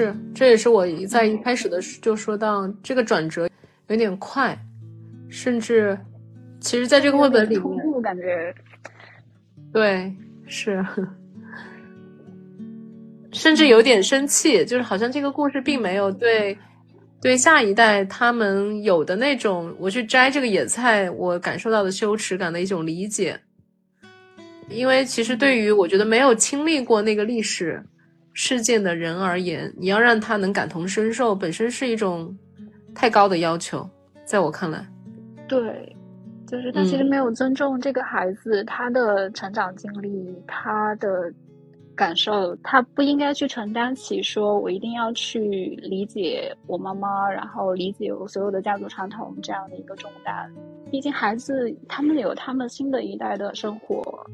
是，这也是我在一开始的就说到这个转折有点快，甚至其实在这个绘本里面，感觉。对是，甚至有点生气，就是好像这个故事并没有对对下一代他们有的那种我去摘这个野菜我感受到的羞耻感的一种理解，因为其实对于我觉得没有经历过那个历史。事件的人而言，你要让他能感同身受，本身是一种太高的要求，在我看来，对，就是他其实没有尊重这个孩子他的成长经历，他的感受，他不应该去承担起说我一定要去理解我妈妈，然后理解我所有的家族传统这样的一个重担。毕竟孩子他们有他们新的一代的生活。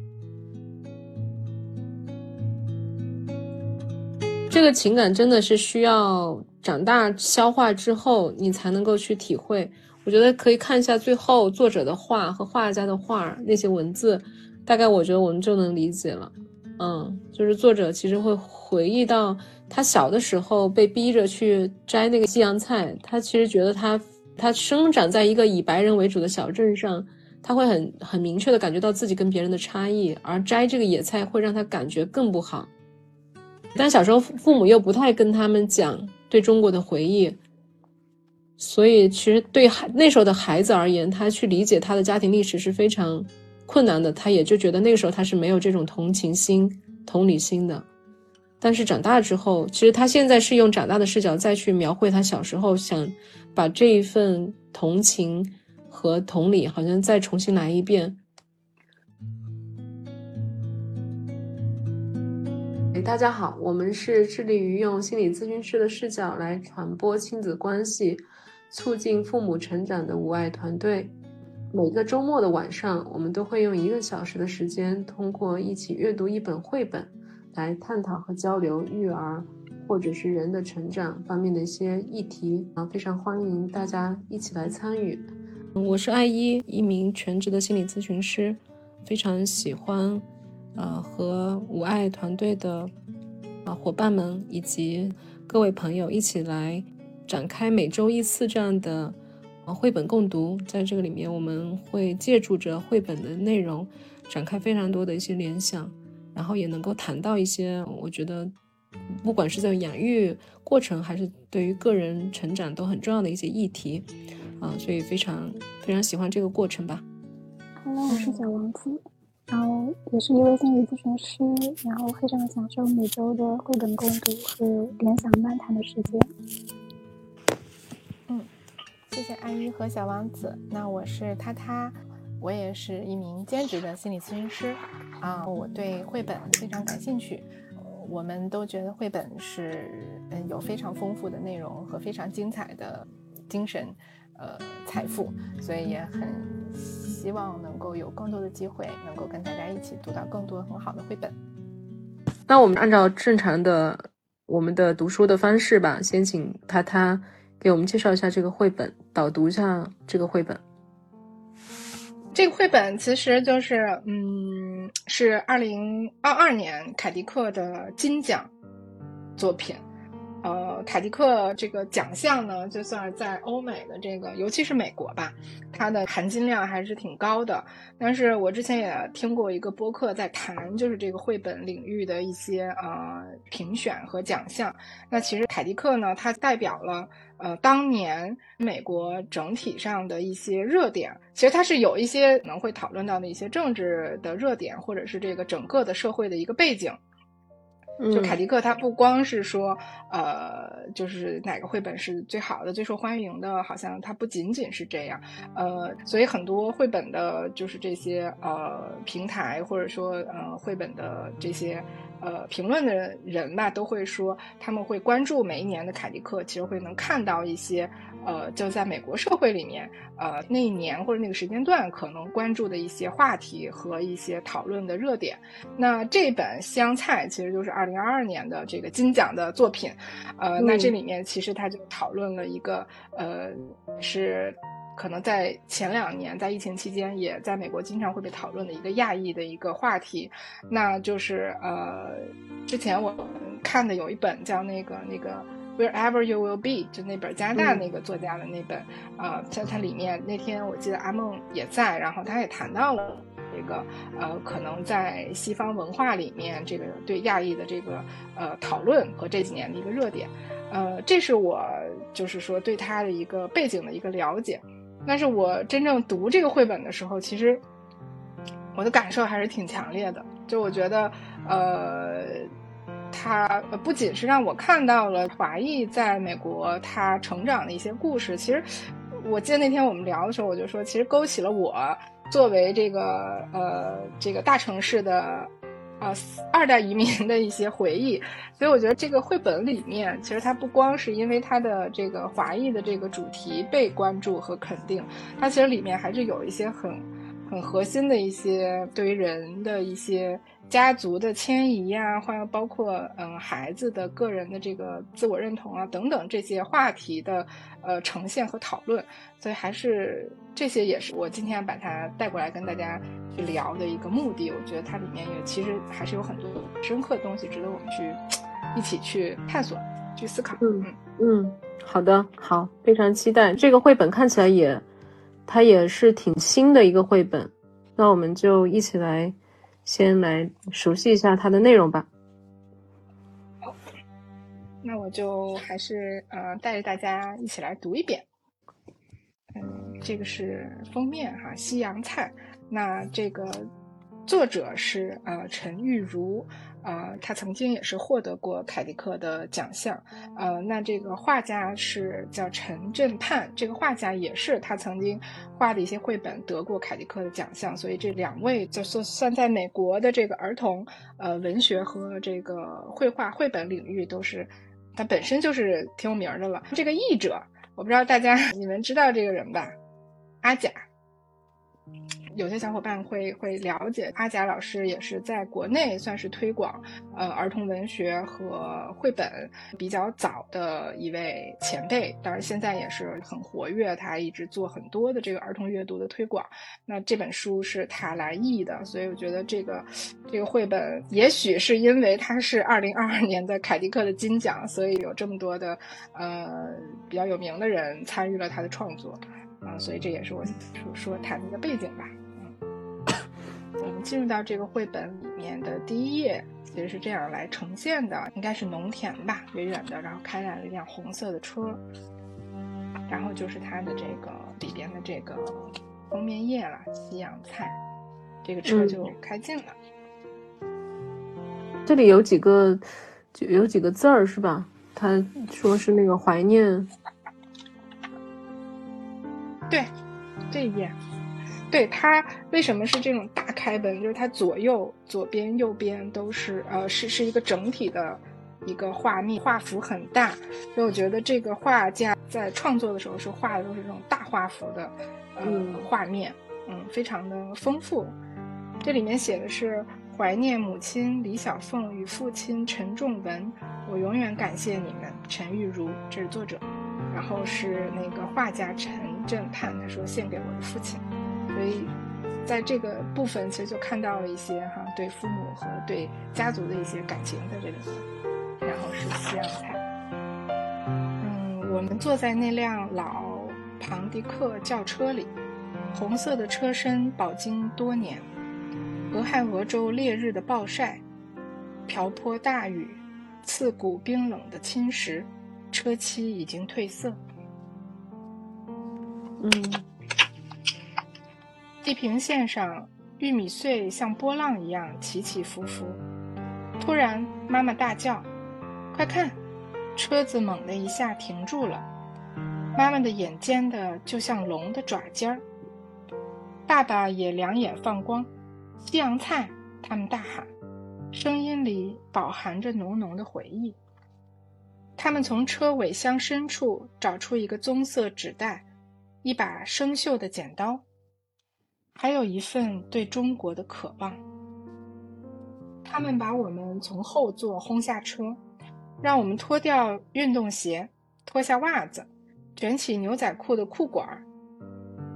这个情感真的是需要长大消化之后，你才能够去体会。我觉得可以看一下最后作者的画和画家的画那些文字，大概我觉得我们就能理解了。嗯，就是作者其实会回忆到他小的时候被逼着去摘那个西洋菜，他其实觉得他他生长在一个以白人为主的小镇上，他会很很明确的感觉到自己跟别人的差异，而摘这个野菜会让他感觉更不好。但小时候父母又不太跟他们讲对中国的回忆，所以其实对孩那时候的孩子而言，他去理解他的家庭历史是非常困难的。他也就觉得那个时候他是没有这种同情心、同理心的。但是长大之后，其实他现在是用长大的视角再去描绘他小时候，想把这一份同情和同理，好像再重新来一遍。大家好，我们是致力于用心理咨询师的视角来传播亲子关系，促进父母成长的无爱团队。每个周末的晚上，我们都会用一个小时的时间，通过一起阅读一本绘本，来探讨和交流育儿或者是人的成长方面的一些议题。啊，非常欢迎大家一起来参与。我是爱一，一名全职的心理咨询师，非常喜欢。呃，和五爱团队的啊伙伴们以及各位朋友一起来展开每周一次这样的啊绘本共读，在这个里面，我们会借助着绘本的内容，展开非常多的一些联想，然后也能够谈到一些我觉得不管是在养育过程还是对于个人成长都很重要的一些议题啊，所以非常非常喜欢这个过程吧。Hello，我是小王子。然后也是一位心理咨询师，然后非常享受每周的绘本共读和联想漫谈的时间。嗯，谢谢安一和小王子。那我是他他，我也是一名兼职的心理咨询师啊。我对绘本非常感兴趣，我们都觉得绘本是嗯有非常丰富的内容和非常精彩的精神。呃，财富，所以也很希望能够有更多的机会，能够跟大家一起读到更多很好的绘本。那我们按照正常的我们的读书的方式吧，先请他他给我们介绍一下这个绘本，导读一下这个绘本。这个绘本其实就是，嗯，是二零二二年凯迪克的金奖作品。呃，凯迪克这个奖项呢，就算在欧美的这个，尤其是美国吧，它的含金量还是挺高的。但是我之前也听过一个播客在谈，就是这个绘本领域的一些呃评选和奖项。那其实凯迪克呢，它代表了呃当年美国整体上的一些热点。其实它是有一些可能会讨论到的一些政治的热点，或者是这个整个的社会的一个背景。就凯迪克，他不光是说，呃，就是哪个绘本是最好的、最受欢迎的，好像它不仅仅是这样，呃，所以很多绘本的，就是这些呃平台或者说呃绘本的这些。呃，评论的人吧，都会说他们会关注每一年的凯迪克，其实会能看到一些，呃，就在美国社会里面，呃，那一年或者那个时间段可能关注的一些话题和一些讨论的热点。那这本《香菜》其实就是二零二二年的这个金奖的作品，呃，那这里面其实他就讨论了一个，呃，是。可能在前两年在疫情期间也在美国经常会被讨论的一个亚裔的一个话题，那就是呃，之前我看的有一本叫那个那个 Wherever You Will Be，就那本加拿大那个作家的那本，啊，在它里面那天我记得阿梦也在，然后他也谈到了。这个呃，可能在西方文化里面，这个对亚裔的这个呃讨论和这几年的一个热点，呃，这是我就是说对他的一个背景的一个了解。但是我真正读这个绘本的时候，其实我的感受还是挺强烈的。就我觉得，呃，他不仅是让我看到了华裔在美国他成长的一些故事，其实我记得那天我们聊的时候，我就说，其实勾起了我。作为这个呃这个大城市的啊二代移民的一些回忆，所以我觉得这个绘本里面，其实它不光是因为它的这个华裔的这个主题被关注和肯定，它其实里面还是有一些很很核心的一些对于人的一些。家族的迁移呀，或者包括嗯孩子的个人的这个自我认同啊等等这些话题的呃呈现和讨论，所以还是这些也是我今天把它带过来跟大家去聊的一个目的。我觉得它里面也其实还是有很多深刻的东西值得我们去一起去探索、去思考。嗯嗯，好的，好，非常期待这个绘本，看起来也它也是挺新的一个绘本，那我们就一起来。先来熟悉一下它的内容吧。好，那我就还是呃带着大家一起来读一遍。嗯，这个是封面哈，西洋菜。那这个作者是呃陈玉茹茹。呃，他曾经也是获得过凯迪克的奖项。呃，那这个画家是叫陈振盼，这个画家也是他曾经画的一些绘本得过凯迪克的奖项。所以这两位就算算在美国的这个儿童呃文学和这个绘画绘本领域都是，他本身就是挺有名的了。这个译者，我不知道大家 你们知道这个人吧？阿甲。有些小伙伴会会了解，阿贾老师也是在国内算是推广呃儿童文学和绘本比较早的一位前辈，当然现在也是很活跃，他一直做很多的这个儿童阅读的推广。那这本书是他来译的，所以我觉得这个这个绘本也许是因为他是二零二二年的凯迪克的金奖，所以有这么多的呃比较有名的人参与了他的创作啊，所以这也是我说说他的一个背景吧。我们进入到这个绘本里面的第一页，其实是这样来呈现的，应该是农田吧，远远的，然后开来了一辆红色的车，然后就是它的这个里边的这个封面页了，西洋菜，这个车就开进了。这里有几个，就有几个字儿是吧？他说是那个怀念。对，这一页。对它为什么是这种大开本？就是它左右左边右边都是呃是是一个整体的一个画面，画幅很大，所以我觉得这个画家在创作的时候是画的都是这种大画幅的呃画面，嗯，非常的丰富。这里面写的是怀念母亲李小凤与父亲陈仲文，我永远感谢你们，陈玉如，这是作者。然后是那个画家陈振盼，他说献给我的父亲。所以，在这个部分，其实就看到了一些哈对父母和对家族的一些感情在这里。然后是西洋菜。嗯，我们坐在那辆老庞迪克轿车里，红色的车身饱经多年，俄亥俄州烈日的暴晒，瓢泼大雨，刺骨冰冷的侵蚀，车漆已经褪色。嗯。地平线上，玉米穗像波浪一样起起伏伏。突然，妈妈大叫：“快看！”车子猛地一下停住了。妈妈的眼尖的就像龙的爪尖儿。爸爸也两眼放光。西洋菜！他们大喊，声音里饱含着浓浓的回忆。他们从车尾箱深处找出一个棕色纸袋，一把生锈的剪刀。还有一份对中国的渴望。他们把我们从后座轰下车，让我们脱掉运动鞋，脱下袜子，卷起牛仔裤的裤管儿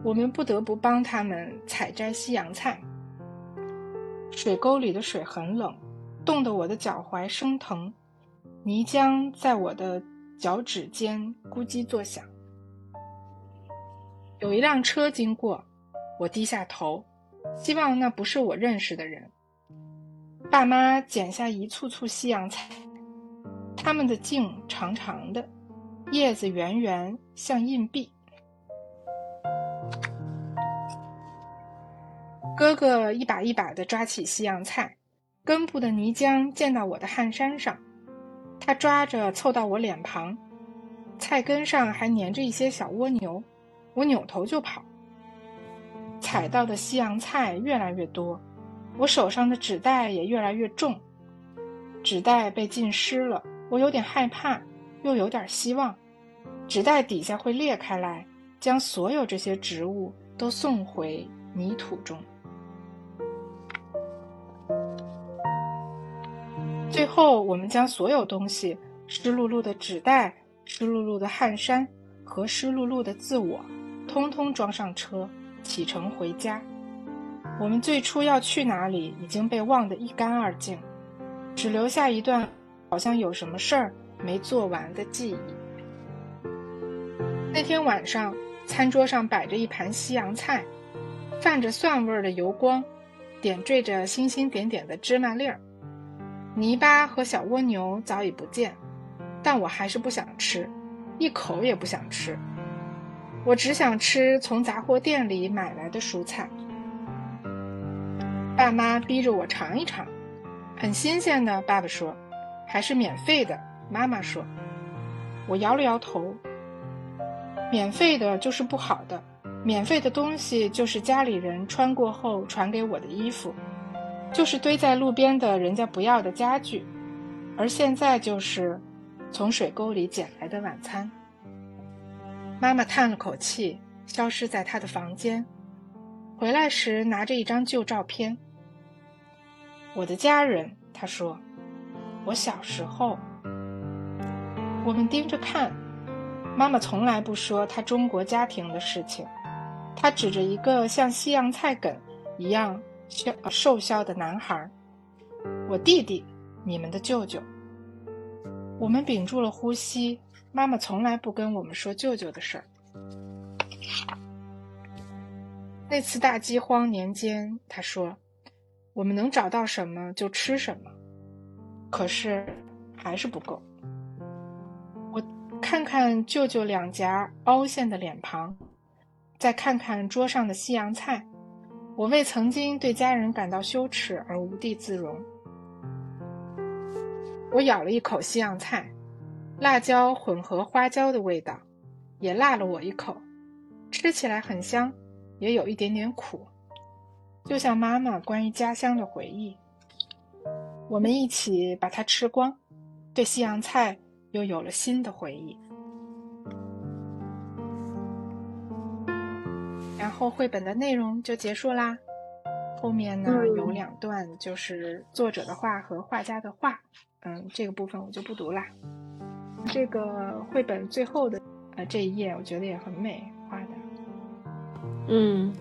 我们不得不帮他们采摘西洋菜。水沟里的水很冷，冻得我的脚踝生疼，泥浆在我的脚趾间咕叽作响。有一辆车经过，我低下头，希望那不是我认识的人。爸妈剪下一簇簇西洋菜，它们的茎长长的，叶子圆圆像硬币。哥哥一把一把地抓起西洋菜，根部的泥浆溅到我的汗衫上，他抓着凑到我脸庞，菜根上还粘着一些小蜗牛，我扭头就跑。采到的西洋菜越来越多，我手上的纸袋也越来越重，纸袋被浸湿了，我有点害怕，又有点希望，纸袋底下会裂开来，将所有这些植物都送回泥土中。最后，我们将所有东西——湿漉漉的纸袋、湿漉漉的汗衫和湿漉漉的自我，通通装上车，启程回家。我们最初要去哪里已经被忘得一干二净，只留下一段好像有什么事儿没做完的记忆。那天晚上，餐桌上摆着一盘西洋菜，泛着蒜味儿的油光，点缀着星星点点的芝麻粒儿。泥巴和小蜗牛早已不见，但我还是不想吃，一口也不想吃。我只想吃从杂货店里买来的蔬菜。爸妈逼着我尝一尝，很新鲜的。爸爸说，还是免费的。妈妈说，我摇了摇头。免费的就是不好的，免费的东西就是家里人穿过后传给我的衣服。就是堆在路边的人家不要的家具，而现在就是从水沟里捡来的晚餐。妈妈叹了口气，消失在她的房间。回来时拿着一张旧照片。我的家人，她说，我小时候。我们盯着看，妈妈从来不说她中国家庭的事情，她指着一个像西洋菜梗一样。消瘦削的男孩，我弟弟，你们的舅舅。我们屏住了呼吸。妈妈从来不跟我们说舅舅的事儿。那次大饥荒年间，他说：“我们能找到什么就吃什么。”可是还是不够。我看看舅舅两颊凹陷的脸庞，再看看桌上的西洋菜。我为曾经对家人感到羞耻而无地自容。我咬了一口西洋菜，辣椒混合花椒的味道，也辣了我一口。吃起来很香，也有一点点苦，就像妈妈关于家乡的回忆。我们一起把它吃光，对西洋菜又有了新的回忆。然后绘本的内容就结束啦。后面呢有两段，就是作者的话和画家的话。嗯，这个部分我就不读啦。这个绘本最后的呃这一页，我觉得也很美，画的。嗯。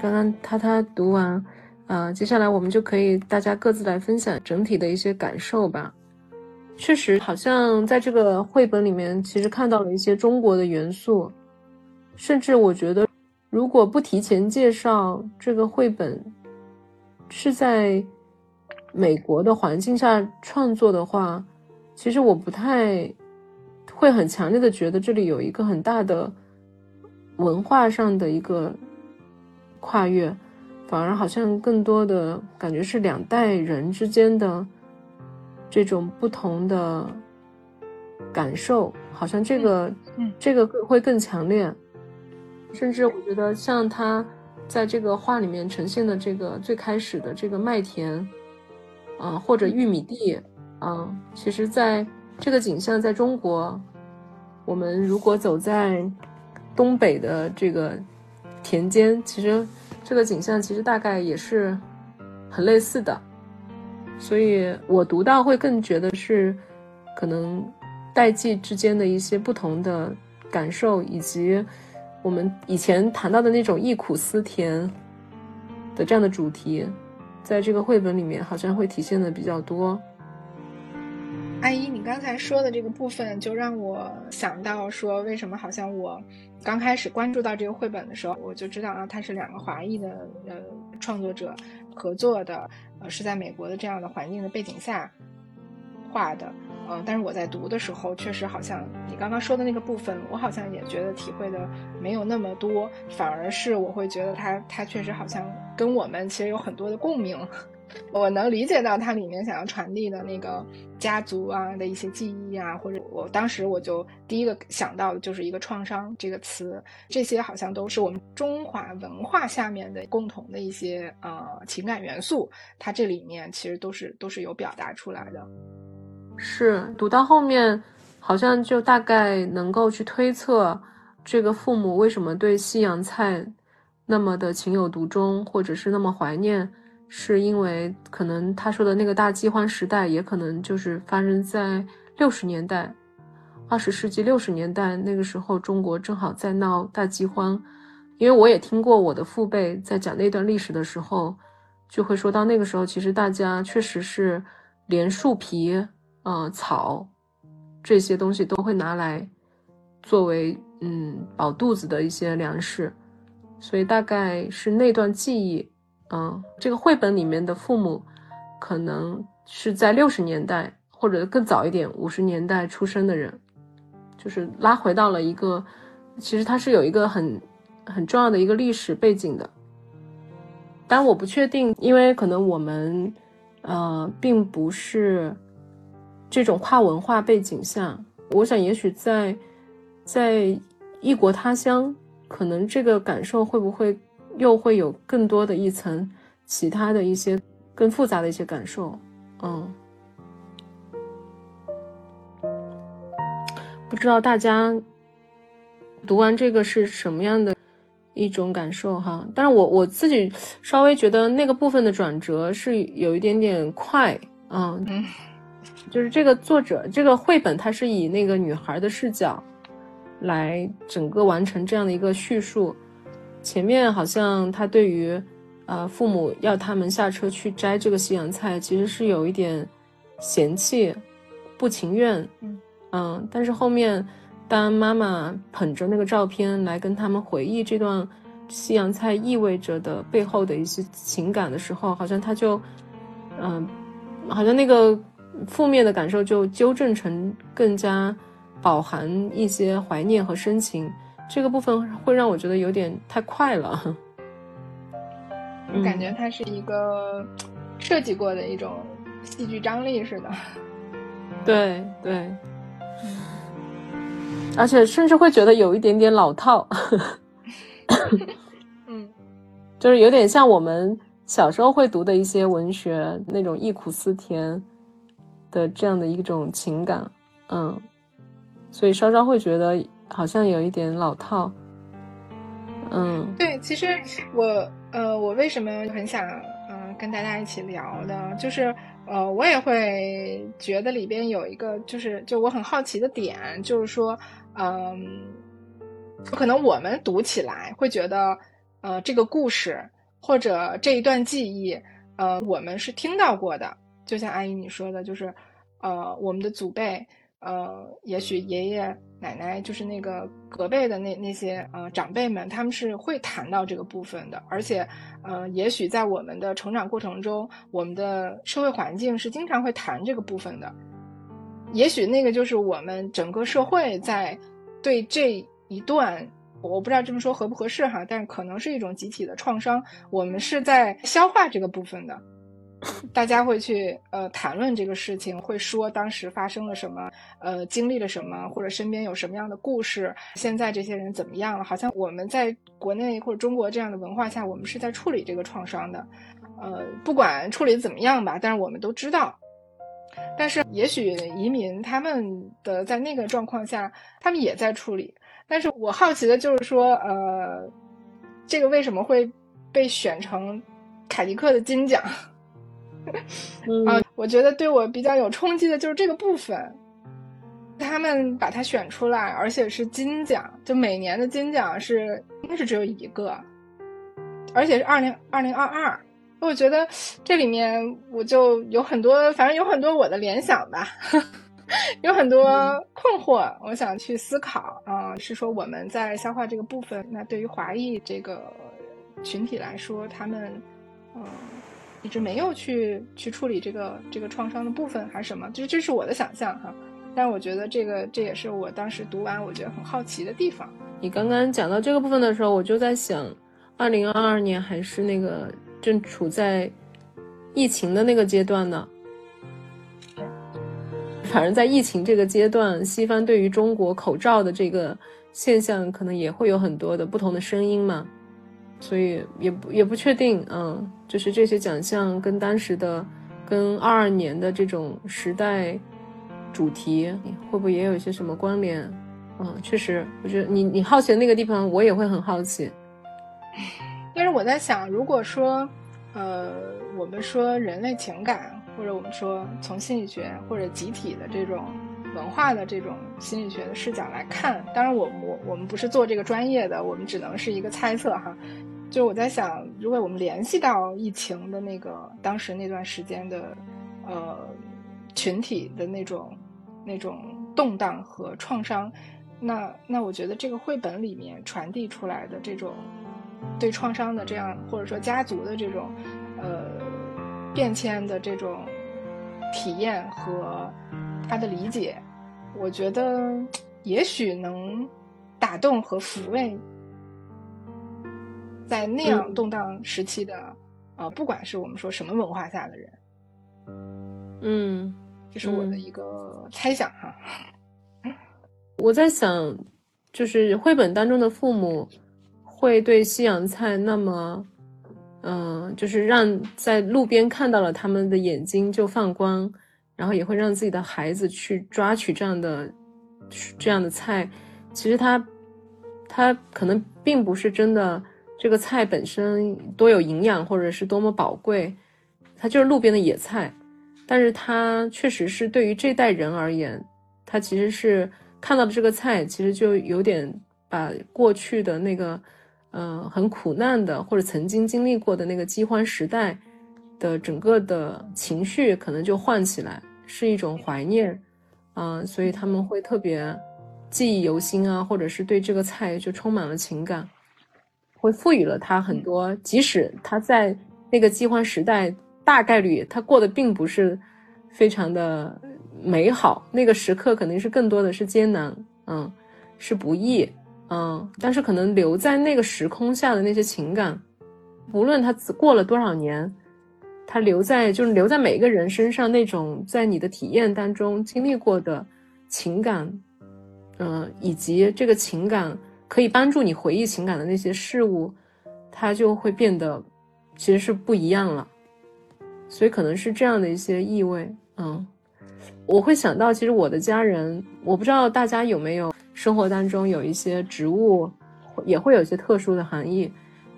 刚刚他他读完，啊，接下来我们就可以大家各自来分享整体的一些感受吧。确实，好像在这个绘本里面，其实看到了一些中国的元素。甚至我觉得，如果不提前介绍这个绘本是在美国的环境下创作的话，其实我不太会很强烈的觉得这里有一个很大的文化上的一个跨越，反而好像更多的感觉是两代人之间的这种不同的感受，好像这个这个会更强烈。甚至我觉得，像他在这个画里面呈现的这个最开始的这个麦田，啊，或者玉米地，啊，其实在这个景象，在中国，我们如果走在东北的这个田间，其实这个景象其实大概也是很类似的。所以我读到会更觉得是可能代际之间的一些不同的。感受，以及我们以前谈到的那种忆苦思甜的这样的主题，在这个绘本里面好像会体现的比较多。阿姨，你刚才说的这个部分，就让我想到说，为什么好像我刚开始关注到这个绘本的时候，我就知道啊，它是两个华裔的呃创作者合作的，呃，是在美国的这样的环境的背景下画的，呃，但是我在读的时候，确实好像你刚刚说的那个部分，我好像也觉得体会的没有那么多，反而是我会觉得它它确实好像跟我们其实有很多的共鸣。我能理解到它里面想要传递的那个家族啊的一些记忆啊，或者我当时我就第一个想到的就是一个创伤这个词，这些好像都是我们中华文化下面的共同的一些呃情感元素，它这里面其实都是都是有表达出来的。是读到后面，好像就大概能够去推测这个父母为什么对西洋菜那么的情有独钟，或者是那么怀念。是因为可能他说的那个大饥荒时代，也可能就是发生在六十年代，二十世纪六十年代那个时候，中国正好在闹大饥荒。因为我也听过我的父辈在讲那段历史的时候，就会说到那个时候，其实大家确实是连树皮、呃草这些东西都会拿来作为嗯饱肚子的一些粮食，所以大概是那段记忆。嗯，这个绘本里面的父母，可能是在六十年代或者更早一点五十年代出生的人，就是拉回到了一个，其实它是有一个很很重要的一个历史背景的。但我不确定，因为可能我们呃并不是这种跨文化背景下，我想也许在在异国他乡，可能这个感受会不会？又会有更多的一层，其他的一些更复杂的一些感受，嗯，不知道大家读完这个是什么样的一种感受哈？但是我我自己稍微觉得那个部分的转折是有一点点快，嗯，就是这个作者这个绘本它是以那个女孩的视角来整个完成这样的一个叙述。前面好像他对于，呃，父母要他们下车去摘这个西洋菜，其实是有一点嫌弃、不情愿，嗯，但是后面当妈妈捧着那个照片来跟他们回忆这段西洋菜意味着的背后的一些情感的时候，好像他就，嗯，好像那个负面的感受就纠正成更加饱含一些怀念和深情。这个部分会让我觉得有点太快了，我感觉它是一个设计过的一种戏剧张力似的。对对，而且甚至会觉得有一点点老套。嗯，就是有点像我们小时候会读的一些文学那种忆苦思甜的这样的一种情感，嗯，所以稍稍会觉得。好像有一点老套，嗯，对，其实我呃，我为什么很想嗯跟大家一起聊的，就是呃，我也会觉得里边有一个，就是就我很好奇的点，就是说，嗯，可能我们读起来会觉得，呃，这个故事或者这一段记忆，呃，我们是听到过的，就像阿姨你说的，就是呃，我们的祖辈。呃，也许爷爷奶奶就是那个隔辈的那那些呃长辈们，他们是会谈到这个部分的，而且呃，也许在我们的成长过程中，我们的社会环境是经常会谈这个部分的。也许那个就是我们整个社会在对这一段，我不知道这么说合不合适哈，但可能是一种集体的创伤，我们是在消化这个部分的。大家会去呃谈论这个事情，会说当时发生了什么，呃经历了什么，或者身边有什么样的故事。现在这些人怎么样了？好像我们在国内或者中国这样的文化下，我们是在处理这个创伤的。呃，不管处理怎么样吧，但是我们都知道。但是也许移民他们的在那个状况下，他们也在处理。但是我好奇的就是说，呃，这个为什么会被选成凯迪克的金奖？啊，我觉得对我比较有冲击的就是这个部分，他们把它选出来，而且是金奖，就每年的金奖是应该是只有一个，而且是二零二零二二。我觉得这里面我就有很多，反正有很多我的联想吧，有很多困惑，我想去思考啊，是说我们在消化这个部分，那对于华裔这个群体来说，他们嗯一直没有去去处理这个这个创伤的部分，还是什么？就是这是我的想象哈。但我觉得这个这也是我当时读完我觉得很好奇的地方。你刚刚讲到这个部分的时候，我就在想，二零二二年还是那个正处在疫情的那个阶段呢。反正，在疫情这个阶段，西方对于中国口罩的这个现象，可能也会有很多的不同的声音嘛。所以也不也不确定，嗯，就是这些奖项跟当时的跟二二年的这种时代。主题会不会也有一些什么关联？嗯，确实，我觉得你你好奇的那个地方，我也会很好奇。但是我在想，如果说，呃，我们说人类情感，或者我们说从心理学或者集体的这种文化的这种心理学的视角来看，当然我我我们不是做这个专业的，我们只能是一个猜测哈。就我在想，如果我们联系到疫情的那个当时那段时间的，呃，群体的那种。那种动荡和创伤，那那我觉得这个绘本里面传递出来的这种对创伤的这样，或者说家族的这种呃变迁的这种体验和他的理解，我觉得也许能打动和抚慰在那样动荡时期的呃，不管是我们说什么文化下的人，嗯。这是我的一个猜想哈，我在想，就是绘本当中的父母会对西洋菜那么，嗯，就是让在路边看到了他们的眼睛就放光，然后也会让自己的孩子去抓取这样的这样的菜。其实他他可能并不是真的这个菜本身多有营养或者是多么宝贵，它就是路边的野菜。但是它确实是对于这代人而言，他其实是看到的这个菜，其实就有点把过去的那个，呃，很苦难的或者曾经经历过的那个饥荒时代的整个的情绪，可能就唤起来，是一种怀念，啊，所以他们会特别记忆犹新啊，或者是对这个菜就充满了情感，会赋予了他很多，即使他在那个饥荒时代。大概率他过得并不是非常的美好，那个时刻肯定是更多的是艰难，嗯，是不易，嗯，但是可能留在那个时空下的那些情感，无论他过了多少年，他留在就是留在每一个人身上那种在你的体验当中经历过的情感，嗯，以及这个情感可以帮助你回忆情感的那些事物，它就会变得其实是不一样了。所以可能是这样的一些意味，嗯，我会想到，其实我的家人，我不知道大家有没有生活当中有一些植物，也会有一些特殊的含义，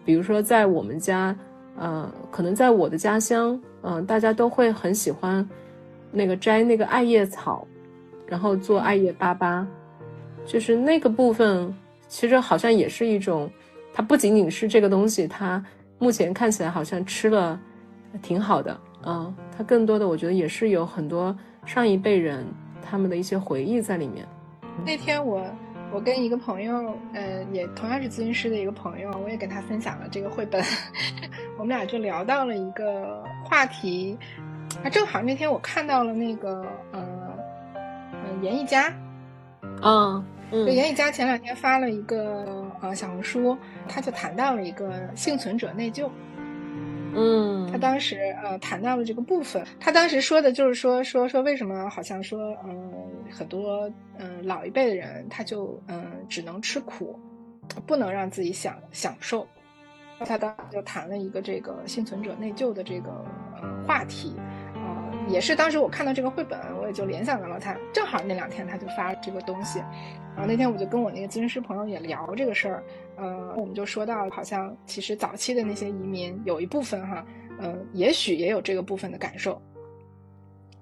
比如说在我们家，呃，可能在我的家乡，嗯，大家都会很喜欢那个摘那个艾叶草，然后做艾叶粑粑，就是那个部分，其实好像也是一种，它不仅仅是这个东西，它目前看起来好像吃了挺好的。嗯，它更多的我觉得也是有很多上一辈人他们的一些回忆在里面。那天我我跟一个朋友，呃，也同样是咨询师的一个朋友，我也跟他分享了这个绘本，我们俩就聊到了一个话题。啊，正好那天我看到了那个，呃，嗯，严艺佳，嗯，对，严艺佳前两天发了一个呃小红书，他就谈到了一个幸存者内疚。嗯，他当时呃谈到了这个部分，他当时说的就是说说说为什么好像说嗯很多嗯老一辈的人他就嗯只能吃苦，不能让自己享享受，他当时就谈了一个这个幸存者内疚的这个呃话题。也是当时我看到这个绘本，我也就联想到了他。正好那两天他就发这个东西，然后那天我就跟我那个咨询师朋友也聊这个事儿，呃，我们就说到，好像其实早期的那些移民有一部分哈，呃，也许也有这个部分的感受，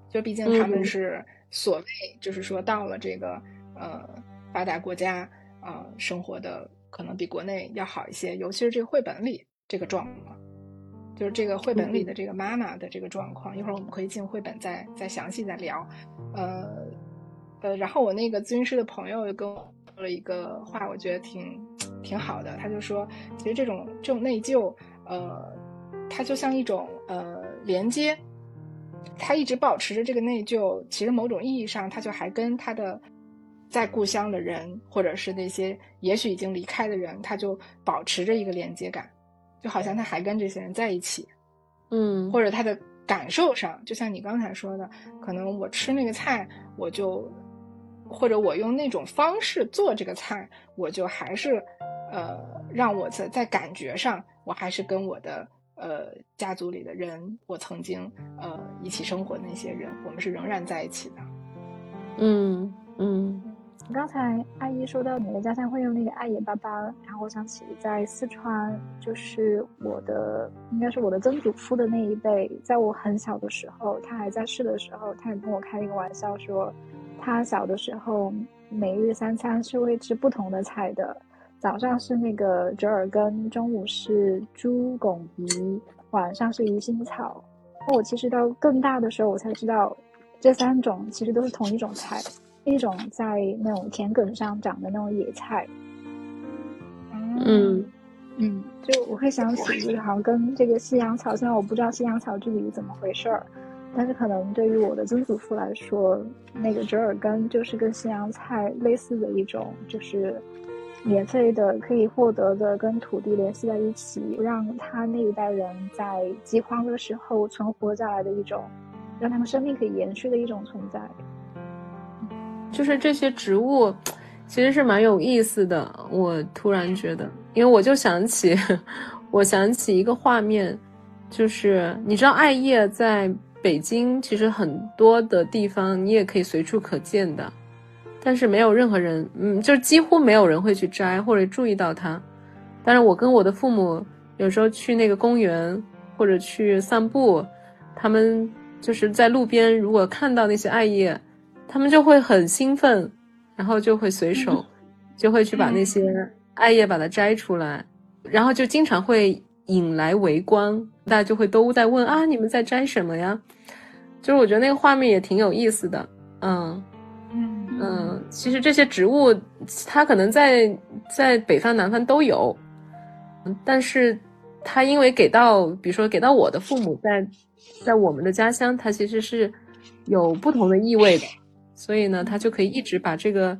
就毕竟他们是所谓就是说到了这个呃发达国家啊，生活的可能比国内要好一些，尤其是这个绘本里这个状况，就是这个绘本里的这个妈妈的这个状况。一会儿我们可以进绘本再再详细再聊。呃呃，然后我那个咨询师的朋友又跟我说了一个话，我觉得挺挺好的。他就说，其实这种这种内疚，呃，它就像一种呃连接。他一直保持着这个内疚，其实某种意义上，他就还跟他的在故乡的人，或者是那些也许已经离开的人，他就保持着一个连接感，就好像他还跟这些人在一起，嗯，或者他的感受上，就像你刚才说的，可能我吃那个菜，我就或者我用那种方式做这个菜，我就还是呃，让我在在感觉上，我还是跟我的。呃，家族里的人，我曾经呃一起生活的那些人，我们是仍然在一起的。嗯嗯。刚才阿姨说到你的家乡会用那个阿爷爸爸，然后我想起在四川，就是我的应该是我的曾祖父的那一辈，在我很小的时候，他还在世的时候，他也跟我开一个玩笑说，他小的时候每日三餐是会吃不同的菜的。早上是那个折耳根，中午是猪拱鼻，晚上是鱼腥草。那我其实到更大的时候，我才知道，这三种其实都是同一种菜，一种在那种田埂上长的那种野菜。嗯嗯，就我会想起，就是好像跟这个西洋草，虽然我不知道西洋草具体怎么回事儿，但是可能对于我的曾祖父来说，那个折耳根就是跟西洋菜类似的一种，就是。免费的可以获得的，跟土地联系在一起，让他那一代人在饥荒的时候存活下来的一种，让他们生命可以延续的一种存在。就是这些植物，其实是蛮有意思的。我突然觉得，因为我就想起，我想起一个画面，就是你知道艾叶在北京，其实很多的地方你也可以随处可见的。但是没有任何人，嗯，就是几乎没有人会去摘或者注意到它。但是我跟我的父母有时候去那个公园或者去散步，他们就是在路边，如果看到那些艾叶，他们就会很兴奋，然后就会随手 就会去把那些艾叶把它摘出来，然后就经常会引来围观，大家就会都在问啊，你们在摘什么呀？就是我觉得那个画面也挺有意思的，嗯。嗯，其实这些植物，它可能在在北方、南方都有，但是它因为给到，比如说给到我的父母，在在我们的家乡，它其实是有不同的意味的，所以呢，他就可以一直把这个，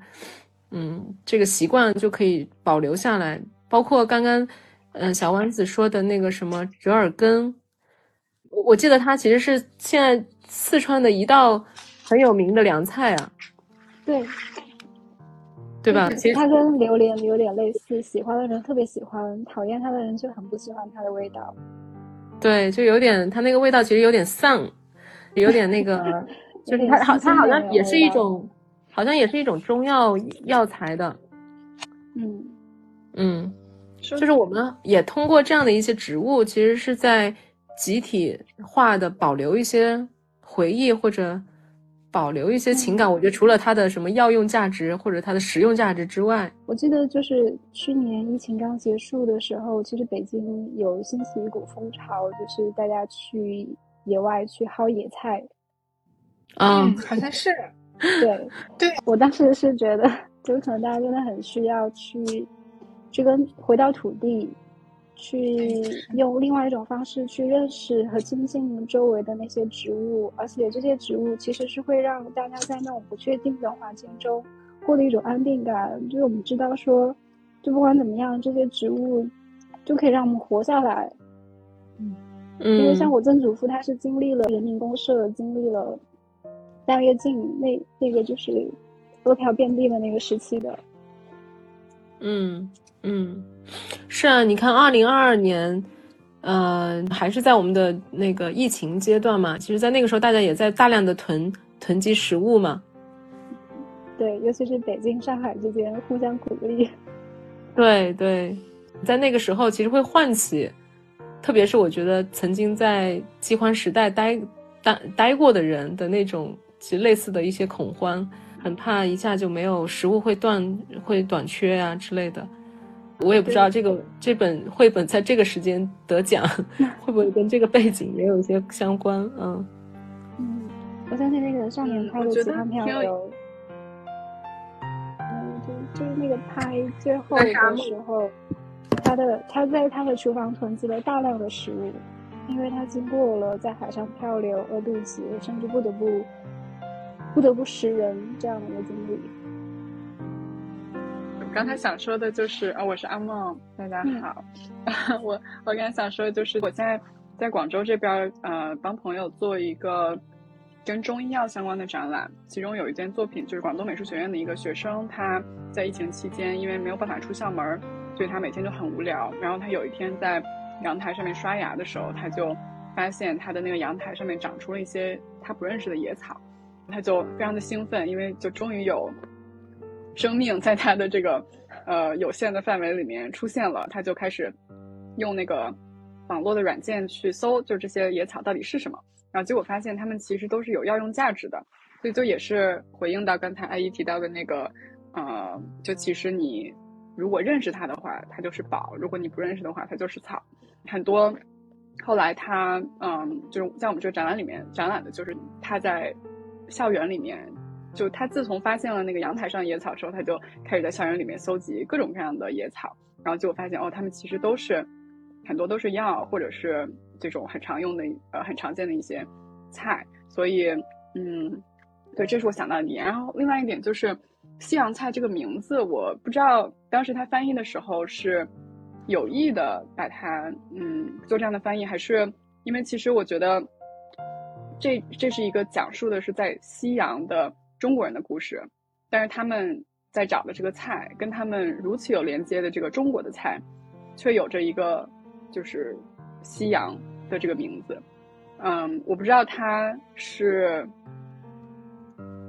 嗯，这个习惯就可以保留下来。包括刚刚，嗯，小丸子说的那个什么折耳根，我我记得它其实是现在四川的一道很有名的凉菜啊。对，对吧？其实它跟榴莲有点类似，喜欢的人特别喜欢，讨厌它的人就很不喜欢它的味道。对，就有点它那个味道，其实有点丧，有点那个，就是它好，它好像也是一种，好像也是一种中药药材的。嗯嗯，就是我们也通过这样的一些植物，其实是在集体化的保留一些回忆或者。保留一些情感，我觉得除了它的什么药用价值或者它的实用价值之外，我记得就是去年疫情刚结束的时候，其实北京有兴起一股风潮，就是大家去野外去薅野菜。嗯，好像是。对对，我当时是觉得，就可能大家真的很需要去，去跟回到土地。去用另外一种方式去认识和亲近周围的那些植物，而且这些植物其实是会让大家在那种不确定的环境中获得一种安定感。就是我们知道说，就不管怎么样，这些植物就可以让我们活下来。嗯，因为像我曾祖父，他是经历了人民公社，经历了大跃进那那个就是多条遍地的那个时期的。嗯。嗯，是啊，你看，二零二二年，呃，还是在我们的那个疫情阶段嘛。其实，在那个时候，大家也在大量的囤囤积食物嘛。对，尤其是北京、上海之间互相鼓励。对对，在那个时候，其实会唤起，特别是我觉得曾经在饥荒时代待待待过的人的那种其实类似的一些恐慌，很怕一下就没有食物会断会短缺啊之类的。我也不知道这个这本绘本在这个时间得奖，会不会跟这个背景也有一些相关？嗯嗯，我相信那个上面拍的其他漂流，嗯，就就是那个拍最后的时候，他的他在他的厨房囤积了大量的食物，因为他经过了在海上漂流、饿肚子，甚至不得不不得不识人这样的一个经历。刚才想说的就是啊，我是阿梦，大家好。我我刚才想说的就是我在在广州这边呃帮朋友做一个跟中医药相关的展览，其中有一件作品就是广东美术学院的一个学生，他在疫情期间因为没有办法出校门，所以他每天就很无聊。然后他有一天在阳台上面刷牙的时候，他就发现他的那个阳台上面长出了一些他不认识的野草，他就非常的兴奋，因为就终于有。生命在他的这个呃有限的范围里面出现了，他就开始用那个网络的软件去搜，就这些野草到底是什么。然后结果发现它们其实都是有药用价值的，所以就也是回应到刚才阿姨提到的那个，呃，就其实你如果认识它的话，它就是宝；如果你不认识的话，它就是草。很多后来他嗯，就是在我们这个展览里面展览的就是他在校园里面。就他自从发现了那个阳台上野草之后，他就开始在校园里面搜集各种各样的野草，然后结果发现哦，他们其实都是很多都是药，或者是这种很常用的呃很常见的一些菜，所以嗯，对，这是我想到的点。然后另外一点就是西洋菜这个名字，我不知道当时他翻译的时候是有意的把它嗯做这样的翻译，还是因为其实我觉得这这是一个讲述的是在西洋的。中国人的故事，但是他们在找的这个菜，跟他们如此有连接的这个中国的菜，却有着一个就是西洋的这个名字。嗯，我不知道它是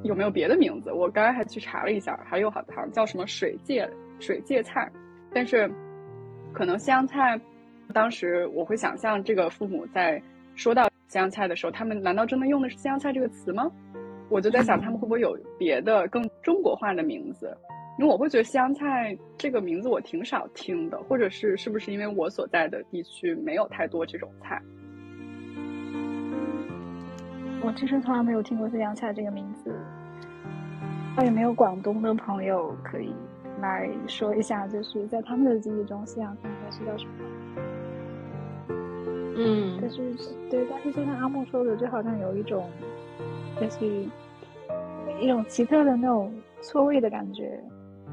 有没有别的名字。我刚刚还去查了一下，还有好像叫什么水芥水芥菜，但是可能西洋菜，当时我会想象这个父母在说到西洋菜的时候，他们难道真的用的是西洋菜这个词吗？我就在想，他们会不会有别的更中国化的名字？因为我会觉得西洋菜这个名字我挺少听的，或者是是不是因为我所在的地区没有太多这种菜？我其实从来没有听过西洋菜这个名字，我也没有广东的朋友可以来说一下，就是在他们的记忆中，西洋菜应该是叫什么？嗯，但是对，但是就像阿木说的，就好像有一种。就是一种奇特的那种错位的感觉，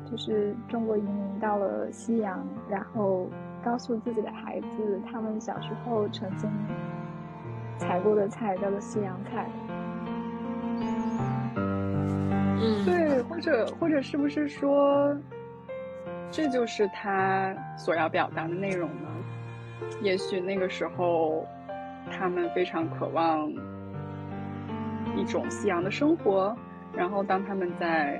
就是中国移民到了西洋，然后告诉自己的孩子，他们小时候曾经采过的菜叫做西洋菜。嗯，对，或者或者是不是说，这就是他所要表达的内容呢？也许那个时候，他们非常渴望。一种西洋的生活，然后当他们在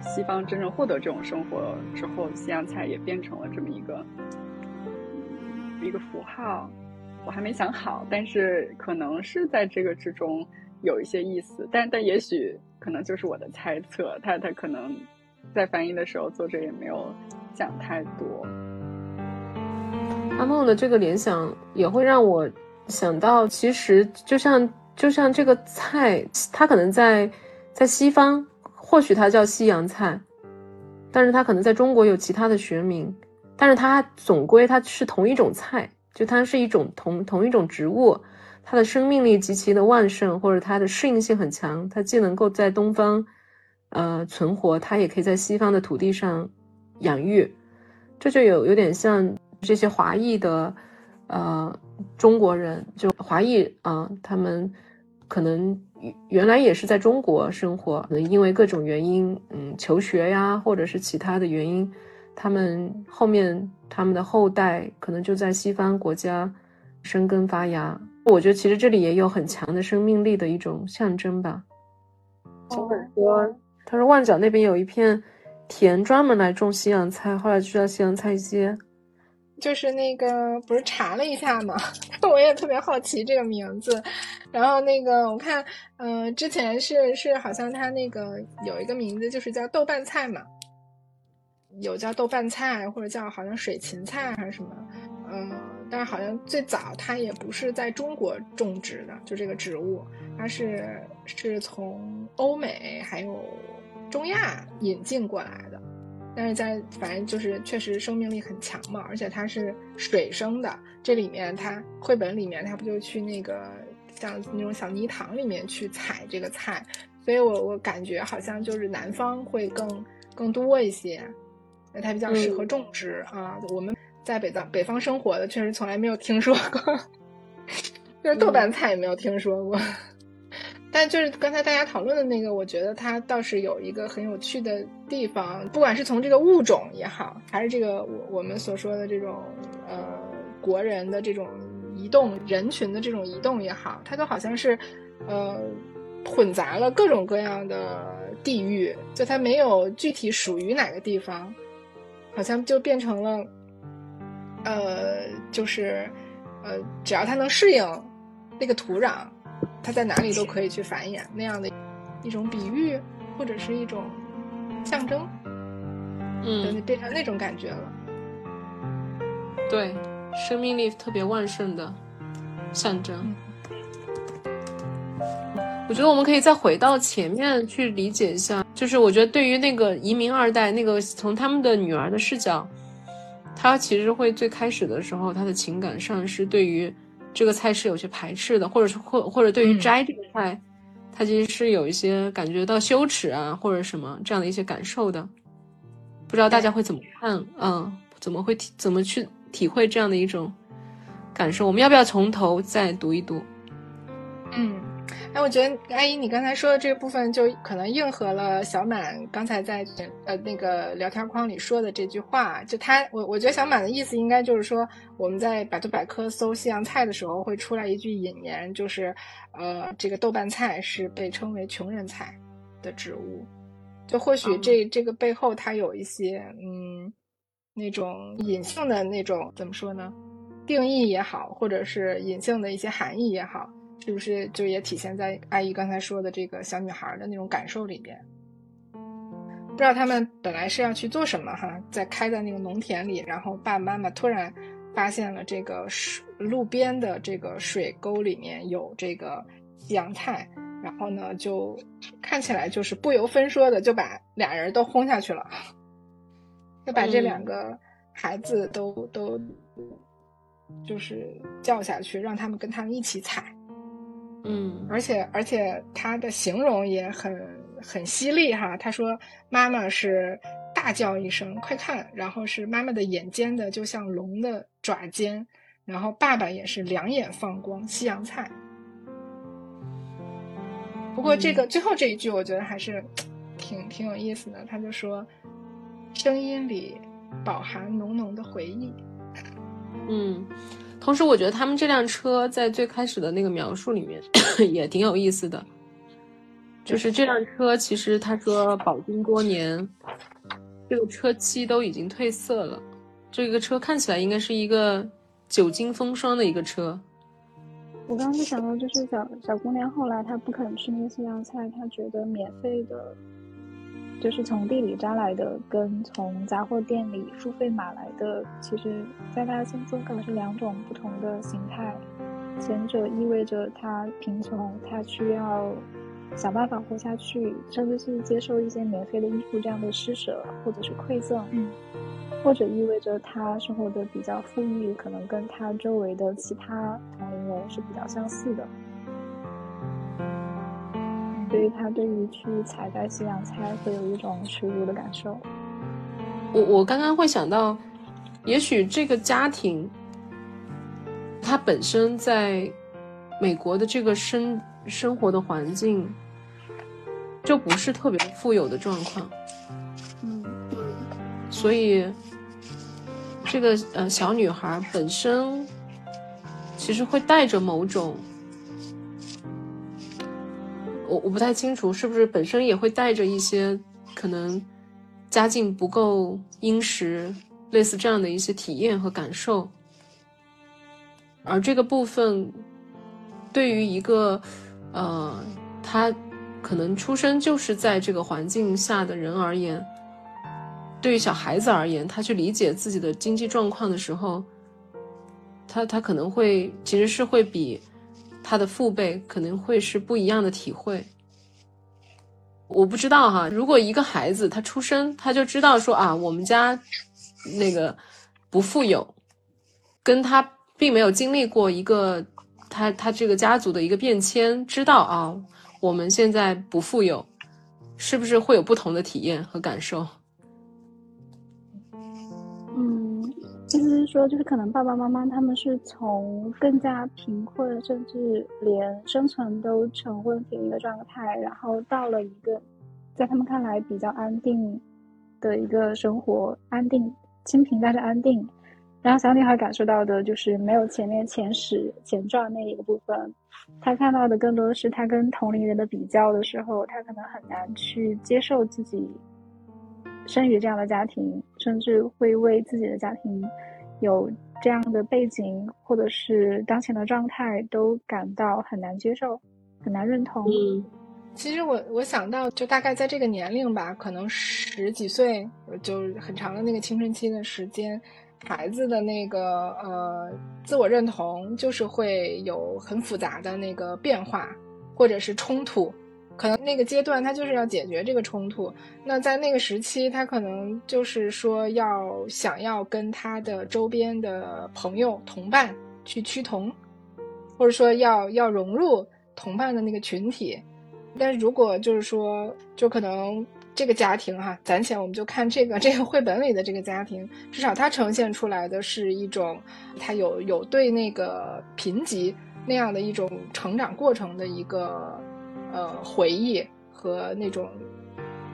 西方真正获得这种生活之后，西洋菜也变成了这么一个一个符号。我还没想好，但是可能是在这个之中有一些意思，但但也许可能就是我的猜测。他他可能在翻译的时候，作者也没有讲太多。阿梦的这个联想也会让我想到，其实就像。就像这个菜，它可能在在西方，或许它叫西洋菜，但是它可能在中国有其他的学名，但是它总归它是同一种菜，就它是一种同同一种植物，它的生命力极其的旺盛，或者它的适应性很强，它既能够在东方，呃存活，它也可以在西方的土地上养育，这就有有点像这些华裔的，呃中国人，就华裔啊，他们。可能原来也是在中国生活，可能因为各种原因，嗯，求学呀，或者是其他的原因，他们后面他们的后代可能就在西方国家生根发芽。我觉得其实这里也有很强的生命力的一种象征吧。从很多他说旺角那边有一片田专门来种西洋菜，后来就叫西洋菜街。就是那个不是查了一下嘛，我也特别好奇这个名字。然后那个我看，嗯，之前是是好像它那个有一个名字，就是叫豆瓣菜嘛，有叫豆瓣菜或者叫好像水芹菜还是什么，嗯，但是好像最早它也不是在中国种植的，就这个植物，它是是从欧美还有中亚引进过来的。但是在反正就是确实生命力很强嘛，而且它是水生的。这里面它绘本里面它不就去那个像那种小泥塘里面去采这个菜，所以我我感觉好像就是南方会更更多一些，它比较适合种植啊。我们在北藏北方生活的确实从来没有听说过，就是豆瓣菜也没有听说过。但就是刚才大家讨论的那个，我觉得它倒是有一个很有趣的地方，不管是从这个物种也好，还是这个我我们所说的这种呃国人的这种移动人群的这种移动也好，它都好像是呃混杂了各种各样的地域，就它没有具体属于哪个地方，好像就变成了呃就是呃只要它能适应那个土壤。它在哪里都可以去繁衍，那样的一种比喻，或者是一种象征，嗯，变成那种感觉了。对，生命力特别旺盛的象征。我觉得我们可以再回到前面去理解一下，就是我觉得对于那个移民二代，那个从他们的女儿的视角，他其实会最开始的时候，他的情感上是对于。这个菜是有些排斥的，或者是或或者对于摘这个菜，他其实是有一些感觉到羞耻啊，或者什么这样的一些感受的。不知道大家会怎么看？嗯，怎么会体怎么去体会这样的一种感受？我们要不要从头再读一读？嗯。哎，我觉得阿姨，你刚才说的这个部分就可能应和了小满刚才在呃那个聊天框里说的这句话。就他，我我觉得小满的意思应该就是说，我们在百度百科搜西洋菜的时候会出来一句引言，就是呃，这个豆瓣菜是被称为穷人菜的植物。就或许这这个背后它有一些嗯那种隐性的那种怎么说呢？定义也好，或者是隐性的一些含义也好。是不是就也体现在阿姨刚才说的这个小女孩的那种感受里边？不知道他们本来是要去做什么哈，在开在那个农田里，然后爸爸妈妈突然发现了这个水路边的这个水沟里面有这个西洋菜，然后呢就看起来就是不由分说的就把俩人都轰下去了，就把这两个孩子都都就是叫下去，让他们跟他们一起采。嗯，而且而且他的形容也很很犀利哈。他说妈妈是大叫一声快看，然后是妈妈的眼尖的就像龙的爪尖，然后爸爸也是两眼放光西洋菜。不过这个最后这一句我觉得还是挺挺有意思的。他就说声音里饱含浓浓的回忆。嗯。同时，我觉得他们这辆车在最开始的那个描述里面 也挺有意思的，就是这辆车其实他说饱经多年，这个车漆都已经褪色了，这个车看起来应该是一个久经风霜的一个车。我刚刚就想到，就是小小姑娘后来她不肯吃那个西洋菜，她觉得免费的。就是从地里摘来的，跟从杂货店里付费买来的，其实在他心中可能是两种不同的形态。前者意味着他贫穷，他需要想办法活下去，甚至是接受一些免费的衣服这样的施舍或者是馈赠；嗯或者意味着他生活的比较富裕，可能跟他周围的其他同龄人是比较相似的。所以他对于去采摘西洋菜会有一种耻辱的感受。我我刚刚会想到，也许这个家庭，他本身在美国的这个生生活的环境，就不是特别富有的状况。嗯，所以这个呃小女孩本身，其实会带着某种。我我不太清楚，是不是本身也会带着一些可能家境不够殷实，类似这样的一些体验和感受。而这个部分，对于一个，呃，他可能出生就是在这个环境下的人而言，对于小孩子而言，他去理解自己的经济状况的时候，他他可能会其实是会比他的父辈可能会是不一样的体会。我不知道哈，如果一个孩子他出生他就知道说啊，我们家那个不富有，跟他。并没有经历过一个他他这个家族的一个变迁，知道啊，我们现在不富有，是不是会有不同的体验和感受？嗯，意思是说，就是可能爸爸妈妈他们是从更加贫困，甚至连生存都成问题的一个状态，然后到了一个在他们看来比较安定的一个生活，安定清贫但是安定。然后小女孩感受到的就是没有前面前史前传那一个部分，她看到的更多的是她跟同龄人的比较的时候，她可能很难去接受自己生于这样的家庭，甚至会为自己的家庭有这样的背景或者是当前的状态都感到很难接受，很难认同。嗯，其实我我想到就大概在这个年龄吧，可能十几岁就很长的那个青春期的时间。孩子的那个呃自我认同，就是会有很复杂的那个变化，或者是冲突，可能那个阶段他就是要解决这个冲突。那在那个时期，他可能就是说要想要跟他的周边的朋友同伴去趋同，或者说要要融入同伴的那个群体。但是如果就是说，就可能。这个家庭哈，暂且我们就看这个 这个绘本里的这个家庭，至少它呈现出来的是一种，它有有对那个贫瘠那样的一种成长过程的一个呃回忆和那种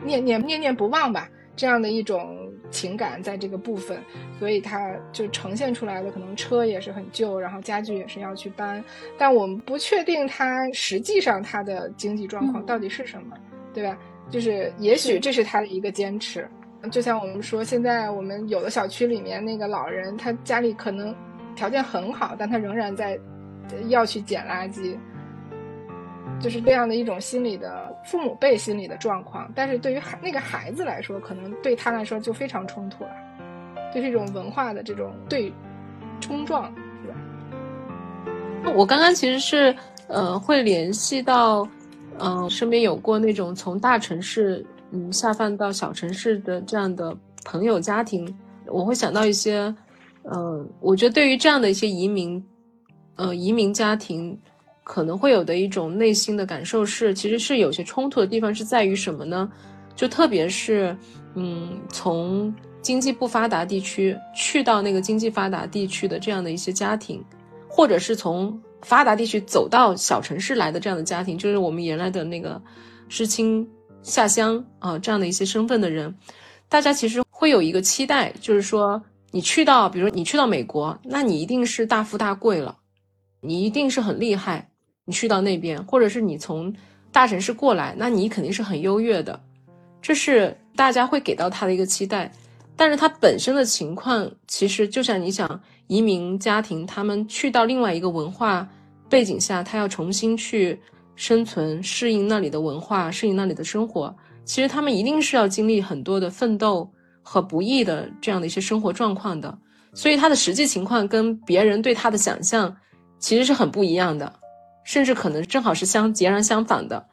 念念念念不忘吧，这样的一种情感在这个部分，所以它就呈现出来的可能车也是很旧，然后家具也是要去搬，但我们不确定它实际上它的经济状况到底是什么，对吧？就是，也许这是他的一个坚持。就像我们说，现在我们有的小区里面那个老人，他家里可能条件很好，但他仍然在要去捡垃圾，就是这样的一种心理的父母辈心理的状况。但是对于孩那个孩子来说，可能对他来说就非常冲突了，就是一种文化的这种对冲撞，是吧？我刚刚其实是呃会联系到。嗯，身边有过那种从大城市嗯下放到小城市的这样的朋友家庭，我会想到一些，嗯，我觉得对于这样的一些移民，呃，移民家庭可能会有的一种内心的感受是，其实是有些冲突的地方是在于什么呢？就特别是，嗯，从经济不发达地区去到那个经济发达地区的这样的一些家庭，或者是从。发达地区走到小城市来的这样的家庭，就是我们原来的那个知青下乡啊，这样的一些身份的人，大家其实会有一个期待，就是说你去到，比如你去到美国，那你一定是大富大贵了，你一定是很厉害，你去到那边，或者是你从大城市过来，那你肯定是很优越的，这是大家会给到他的一个期待。但是他本身的情况，其实就像你想移民家庭，他们去到另外一个文化。背景下，他要重新去生存、适应那里的文化、适应那里的生活。其实他们一定是要经历很多的奋斗和不易的这样的一些生活状况的。所以他的实际情况跟别人对他的想象其实是很不一样的，甚至可能正好是相截然相反的。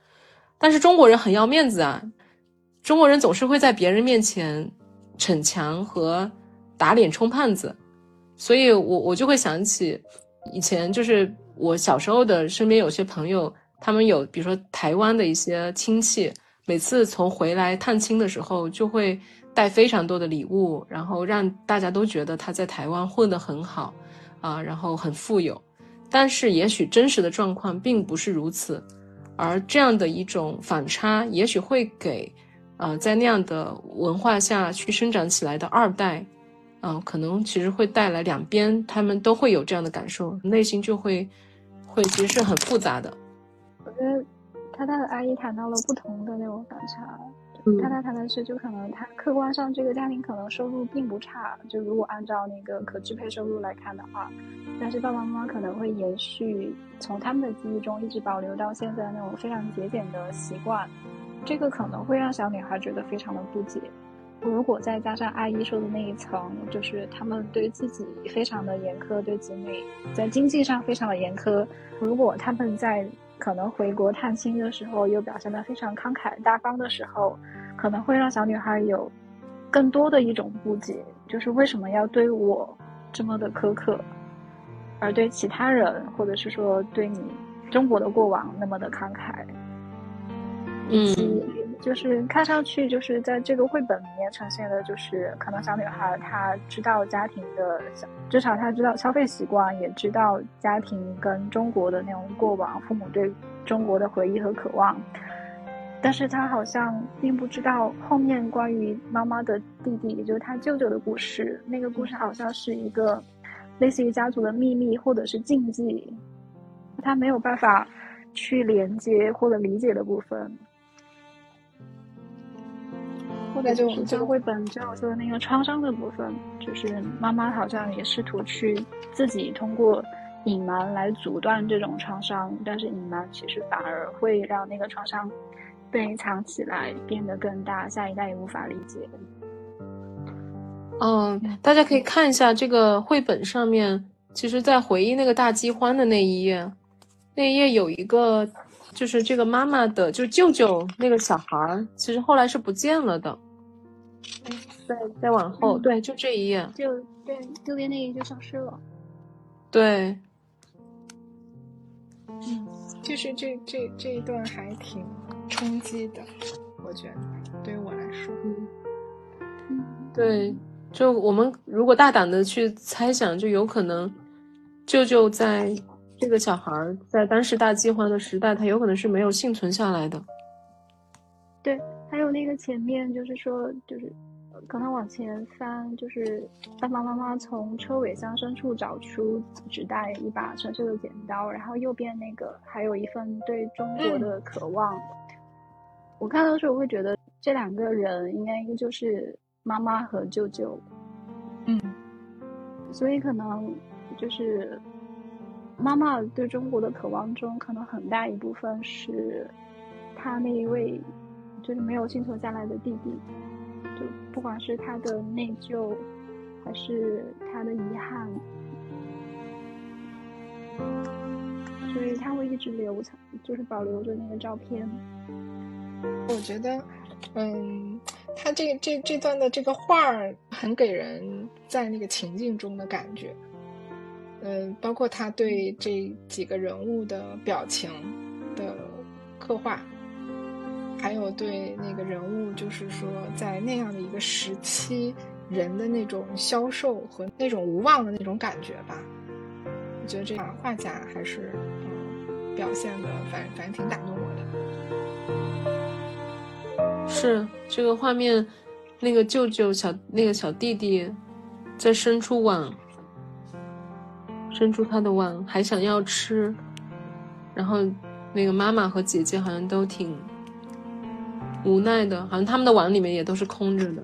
但是中国人很要面子啊，中国人总是会在别人面前逞强和打脸充胖子，所以我我就会想起以前就是。我小时候的身边有些朋友，他们有比如说台湾的一些亲戚，每次从回来探亲的时候，就会带非常多的礼物，然后让大家都觉得他在台湾混得很好，啊，然后很富有。但是也许真实的状况并不是如此，而这样的一种反差，也许会给，呃，在那样的文化下去生长起来的二代。嗯，可能其实会带来两边，他们都会有这样的感受，内心就会，会其实是很复杂的。我觉得他他和阿姨谈到了不同的那种反差，他他谈的是，就可能他客观上这个家庭可能收入并不差，就如果按照那个可支配收入来看的话，但是爸爸妈妈可能会延续从他们的记忆中一直保留到现在那种非常节俭的习惯，这个可能会让小女孩觉得非常的不解。如果再加上阿姨说的那一层，就是他们对自己非常的严苛，对子女在经济上非常的严苛。如果他们在可能回国探亲的时候又表现得非常慷慨大方的时候，可能会让小女孩有更多的一种不解，就是为什么要对我这么的苛刻，而对其他人或者是说对你中国的过往那么的慷慨，以及。就是看上去就是在这个绘本里面呈现的，就是可能小女孩她知道家庭的，至少她知道消费习惯，也知道家庭跟中国的那种过往，父母对中国的回忆和渴望，但是她好像并不知道后面关于妈妈的弟弟，也就是她舅舅的故事。那个故事好像是一个类似于家族的秘密或者是禁忌，她没有办法去连接或者理解的部分。或者就是这个绘本最后说的那个创伤的部分，就是妈妈好像也试图去自己通过隐瞒来阻断这种创伤，但是隐瞒其实反而会让那个创伤被藏起来，变得更大，下一代也无法理解。嗯，大家可以看一下这个绘本上面，其实，在回忆那个大饥荒的那一页，那一页有一个。就是这个妈妈的，就是舅舅那个小孩儿，其实后来是不见了的。再再往后，对，就这一页，就对，右边那一页就消失了。对，嗯，就是这这这一段还挺冲击的，我觉得对于我来说，嗯，对，就我们如果大胆的去猜想，就有可能舅舅在。这个小孩在当时大饥荒的时代，他有可能是没有幸存下来的。对，还有那个前面就是说，就是可能往前翻，就是爸爸妈妈从车尾箱深处找出只带一把生锈的剪刀，然后右边那个还有一份对中国的渴望。我看到的时候我会觉得这两个人应该就是妈妈和舅舅。嗯，所以可能就是。妈妈对中国的渴望中，可能很大一部分是他那一位就是没有幸存下来的弟弟，就不管是他的内疚，还是他的遗憾，所以他会一直留藏，就是保留着那个照片。我觉得，嗯，他这这这段的这个画儿很给人在那个情境中的感觉。嗯，包括他对这几个人物的表情的刻画，还有对那个人物，就是说在那样的一个时期，人的那种消瘦和那种无望的那种感觉吧。我觉得这样画家还是嗯表现的，反反正挺打动我的。是这个画面，那个舅舅小那个小弟弟在伸出碗。伸出他的碗，还想要吃，然后那个妈妈和姐姐好像都挺无奈的，好像他们的碗里面也都是空着的。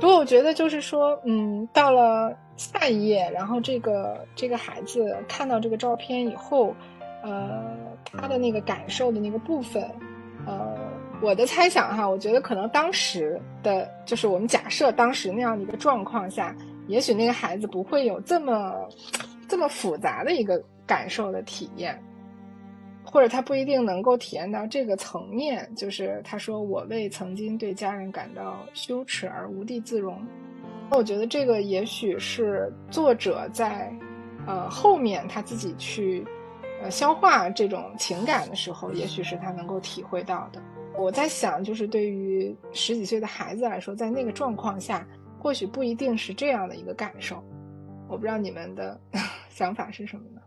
不过我觉得就是说，嗯，到了下一页，然后这个这个孩子看到这个照片以后，呃，他的那个感受的那个部分，呃，我的猜想哈，我觉得可能当时的，就是我们假设当时那样的一个状况下。也许那个孩子不会有这么这么复杂的一个感受的体验，或者他不一定能够体验到这个层面。就是他说：“我为曾经对家人感到羞耻而无地自容。”那我觉得这个也许是作者在呃后面他自己去呃消化这种情感的时候，也许是他能够体会到的。我在想，就是对于十几岁的孩子来说，在那个状况下。或许不一定是这样的一个感受，我不知道你们的 想法是什么呢？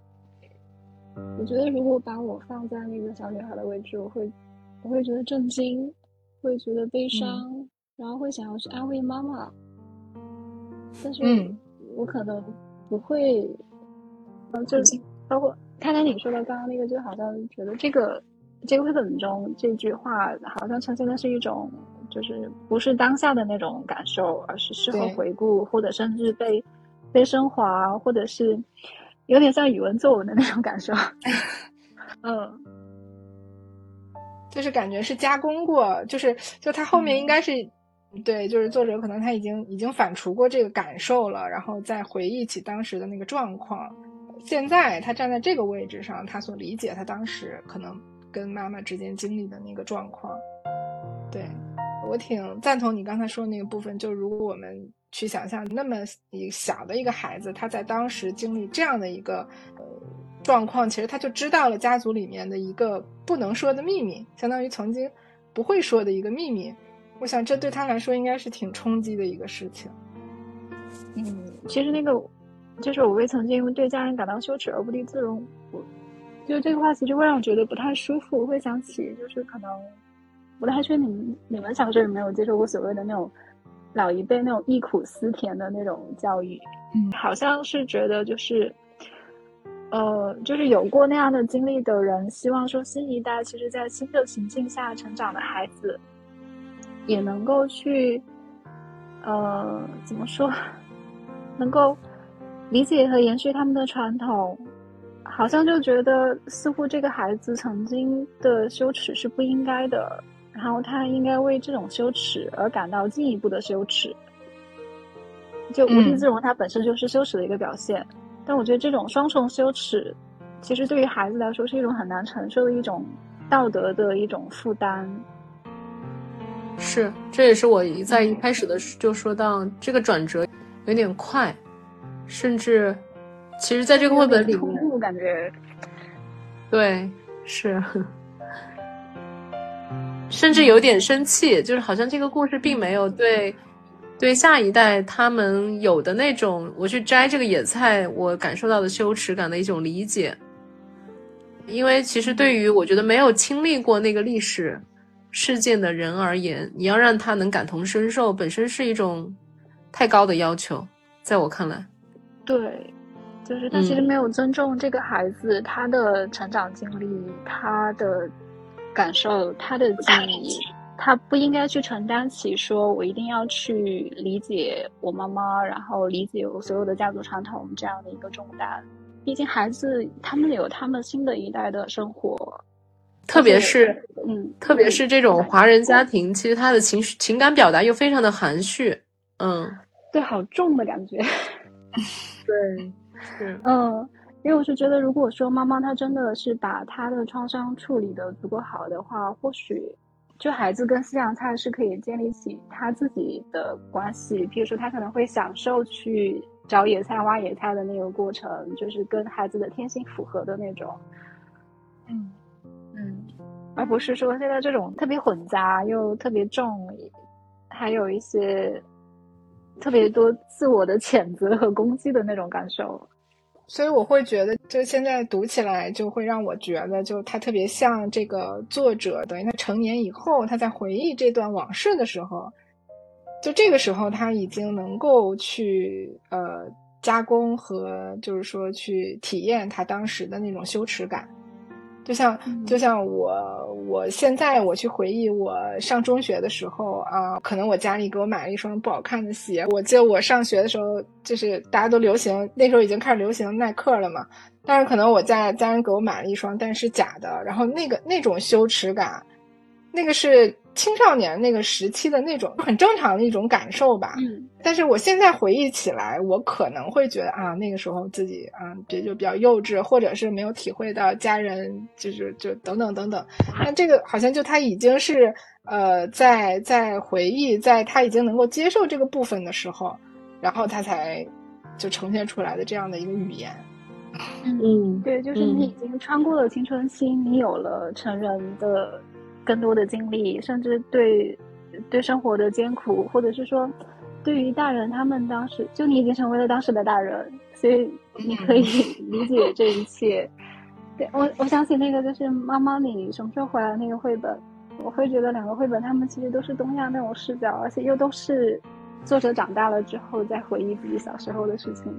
我觉得如果把我放在那个小女孩的位置，我会我会觉得震惊，会觉得悲伤，然后会想要去安慰妈妈。但是，我可能不会，嗯，就包括刚才你说的刚刚那个，就好像觉得这个这个绘本中这句话好像呈现的是一种，就是不是当下的那种感受，而是事后回顾，或者甚至被被升华，或者是有点像语文作文的那种感受。嗯，就是感觉是加工过，就是就他后面应该是对，就是作者可能他已经已经反刍过这个感受了，然后再回忆起当时的那个状况。现在他站在这个位置上，他所理解他当时可能跟妈妈之间经历的那个状况，对我挺赞同你刚才说的那个部分。就如果我们去想象那么一小的一个孩子，他在当时经历这样的一个呃状况，其实他就知道了家族里面的一个不能说的秘密，相当于曾经不会说的一个秘密。我想这对他来说应该是挺冲击的一个事情。嗯，其实那个。就是我未曾经对家人感到羞耻而不地自容，就这个话其实会让我觉得不太舒服，会想起就是可能不太确定你们你们小时候有没有接受过所谓的那种老一辈那种忆苦思甜的那种教育，嗯，好像是觉得就是呃就是有过那样的经历的人，希望说新一代其实在新的情境下成长的孩子也能够去呃怎么说能够。理解和延续他们的传统，好像就觉得似乎这个孩子曾经的羞耻是不应该的，然后他应该为这种羞耻而感到进一步的羞耻。就无地自容，它本身就是羞耻的一个表现。但我觉得这种双重羞耻，其实对于孩子来说是一种很难承受的一种道德的一种负担。是，这也是我在一开始的就说到这个转折有点快。甚至，其实，在这个绘本里面，感觉，对，是，甚至有点生气，就是好像这个故事并没有对，对下一代他们有的那种，我去摘这个野菜，我感受到的羞耻感的一种理解。因为其实对于我觉得没有经历过那个历史事件的人而言，你要让他能感同身受，本身是一种太高的要求，在我看来。对，就是他其实没有尊重这个孩子他的成长经历、他的感受、他的记忆，他不应该去承担起说我一定要去理解我妈妈，然后理解我所有的家族传统这样的一个重担。毕竟孩子他们有他们新的一代的生活，特别是嗯，特别是这种华人家庭，其实他的情绪情感表达又非常的含蓄，嗯，对，好重的感觉。对，是，嗯，因为我是觉得，如果说妈妈她真的是把她的创伤处理的足够好的话，或许就孩子跟西洋菜是可以建立起他自己的关系。比如说，他可能会享受去找野菜、挖野菜的那个过程，就是跟孩子的天性符合的那种。嗯嗯，而不是说现在这种特别混杂又特别重，还有一些。特别多自我的谴责和攻击的那种感受，所以我会觉得，就现在读起来就会让我觉得，就他特别像这个作者，等于他成年以后，他在回忆这段往事的时候，就这个时候他已经能够去呃加工和就是说去体验他当时的那种羞耻感。就像就像我我现在我去回忆我上中学的时候啊，可能我家里给我买了一双不好看的鞋。我记得我上学的时候，就是大家都流行那时候已经开始流行耐克了嘛，但是可能我家家人给我买了一双，但是假的。然后那个那种羞耻感，那个是。青少年那个时期的那种很正常的一种感受吧，嗯，但是我现在回忆起来，我可能会觉得啊，那个时候自己啊，这就比较幼稚，或者是没有体会到家人就是就等等等等。那这个好像就他已经是呃，在在回忆，在他已经能够接受这个部分的时候，然后他才就呈现出来的这样的一个语言。嗯，对，就是你已经穿过了青春期，你有了成人的。更多的经历，甚至对对生活的艰苦，或者是说，对于大人，他们当时就你已经成为了当时的大人，所以你可以 理解这一切。对我，我想起那个就是妈妈，你什么时候回来那个绘本？我会觉得两个绘本，他们其实都是东亚那种视角，而且又都是作者长大了之后再回忆自己小时候的事情。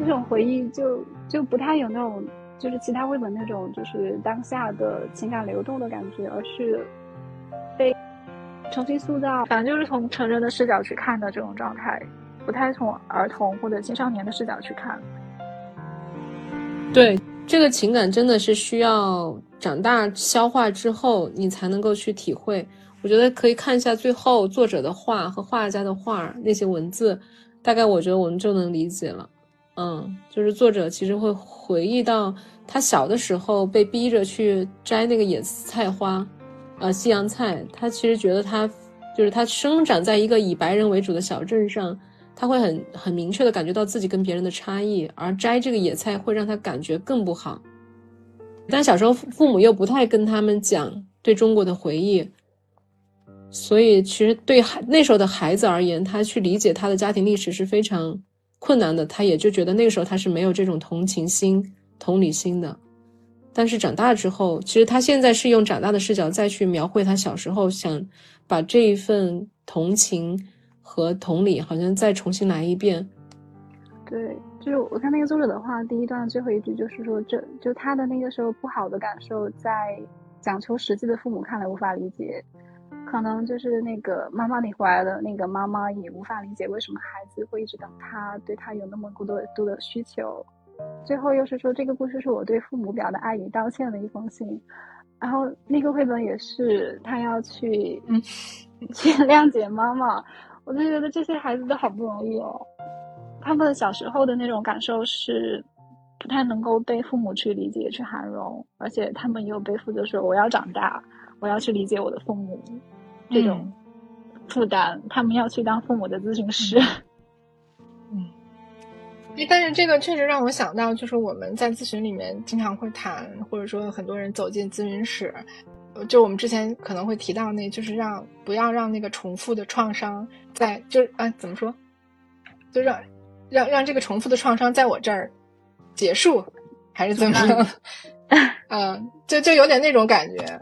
那种回忆就就不太有那种就是其他绘本那种就是当下的情感流动的感觉，而是被重新塑造，反正就是从成人的视角去看的这种状态，不太从儿童或者青少年的视角去看。对，这个情感真的是需要长大消化之后，你才能够去体会。我觉得可以看一下最后作者的画和画家的画那些文字，大概我觉得我们就能理解了。嗯，就是作者其实会回忆到他小的时候被逼着去摘那个野菜花，呃，西洋菜。他其实觉得他就是他生长在一个以白人为主的小镇上，他会很很明确的感觉到自己跟别人的差异，而摘这个野菜会让他感觉更不好。但小时候父母又不太跟他们讲对中国的回忆。所以，其实对孩那时候的孩子而言，他去理解他的家庭历史是非常困难的。他也就觉得那个时候他是没有这种同情心、同理心的。但是长大之后，其实他现在是用长大的视角再去描绘他小时候，想把这一份同情和同理，好像再重新来一遍。对，就是我看那个作者的话，第一段最后一句就是说，这就他的那个时候不好的感受，在讲求实际的父母看来无法理解。可能就是那个妈妈你回来的那个妈妈也无法理解为什么孩子会一直等他，对他有那么多多的需求。最后又是说这个故事是我对父母表达爱与道歉的一封信。然后那个绘本也是他要去嗯 去谅解妈妈，我就觉得这些孩子都好不容易哦。他们小时候的那种感受是不太能够被父母去理解去涵容，而且他们也有背负着说我要长大，我要去理解我的父母。这种负担，他们要去当父母的咨询师。嗯，但是这个确实让我想到，就是我们在咨询里面经常会谈，或者说很多人走进咨询室，就我们之前可能会提到，那就是让不要让那个重复的创伤在，就是啊，怎么说，就让让让这个重复的创伤在我这儿结束，还是怎么样？嗯，就就有点那种感觉。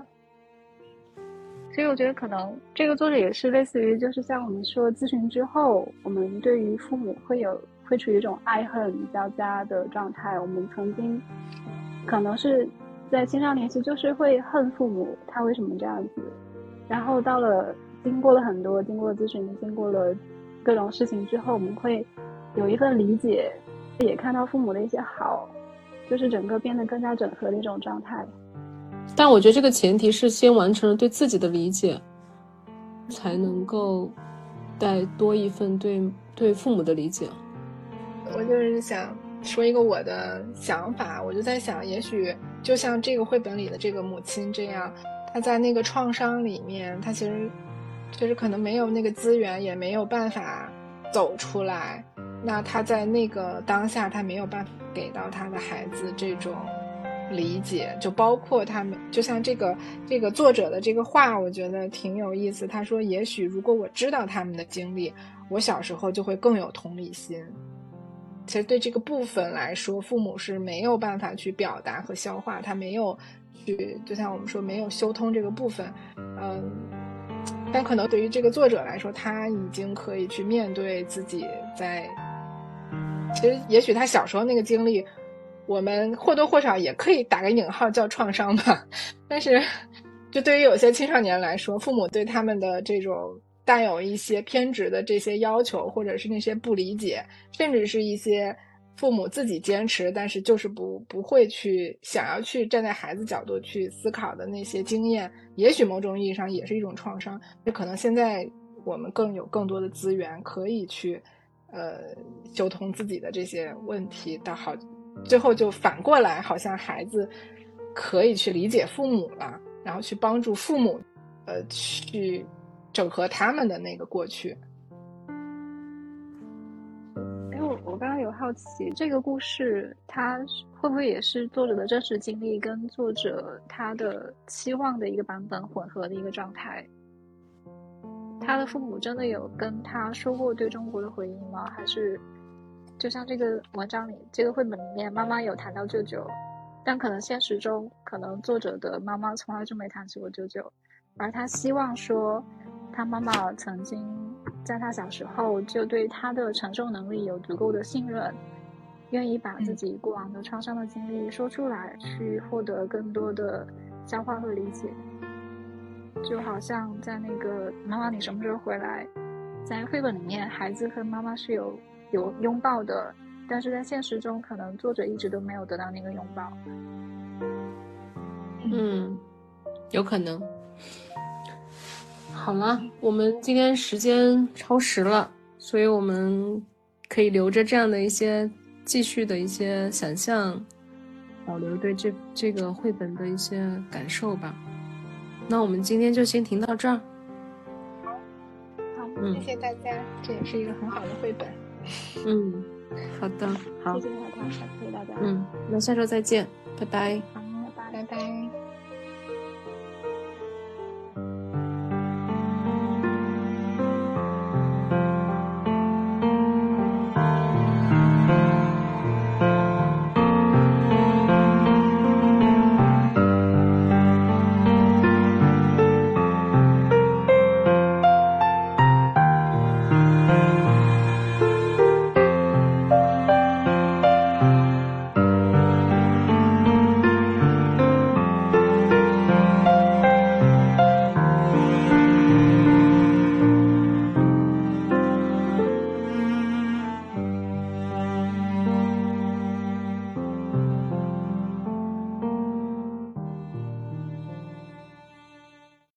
所以我觉得可能这个作者也是类似于，就是像我们说咨询之后，我们对于父母会有会处于一种爱恨交加的状态。我们曾经可能是在青少年期就是会恨父母，他为什么这样子？然后到了经过了很多，经过咨询，经过了各种事情之后，我们会有一份理解，也看到父母的一些好，就是整个变得更加整合的一种状态。但我觉得这个前提是先完成了对自己的理解，才能够带多一份对对父母的理解。我就是想说一个我的想法，我就在想，也许就像这个绘本里的这个母亲这样，她在那个创伤里面，她其实就是可能没有那个资源，也没有办法走出来。那她在那个当下，她没有办法给到她的孩子这种。理解就包括他们，就像这个这个作者的这个话，我觉得挺有意思。他说：“也许如果我知道他们的经历，我小时候就会更有同理心。”其实对这个部分来说，父母是没有办法去表达和消化，他没有去，就像我们说没有修通这个部分。嗯，但可能对于这个作者来说，他已经可以去面对自己在，其实也许他小时候那个经历。我们或多或少也可以打个引号叫创伤吧，但是，就对于有些青少年来说，父母对他们的这种带有一些偏执的这些要求，或者是那些不理解，甚至是一些父母自己坚持，但是就是不不会去想要去站在孩子角度去思考的那些经验，也许某种意义上也是一种创伤。那可能现在我们更有更多的资源可以去，呃，修通自己的这些问题，的好。最后就反过来，好像孩子可以去理解父母了，然后去帮助父母，呃，去整合他们的那个过去。因为我我刚刚有好奇，这个故事它会不会也是作者的真实经历跟作者他的期望的一个版本混合的一个状态？他的父母真的有跟他说过对中国的回应吗？还是？就像这个文章里，这个绘本里面，妈妈有谈到舅舅，但可能现实中，可能作者的妈妈从来就没谈起过舅舅，而他希望说，他妈妈曾经在他小时候就对他的承受能力有足够的信任，愿意把自己过往的创伤的经历说出来，去获得更多的消化和理解。就好像在那个《妈妈，你什么时候回来》在绘本里面，孩子和妈妈是有有拥抱的，但是在现实中，可能作者一直都没有得到那个拥抱。嗯，有可能。好了，我们今天时间超时了，所以我们可以留着这样的一些继续的一些想象，保留对这这个绘本的一些感受吧。那我们今天就先停到这儿。好，好谢谢大家，这也是一个很好的绘本。嗯，好的，好，谢谢大家，谢谢大家。嗯，那下周再见，拜拜。好，拜拜拜。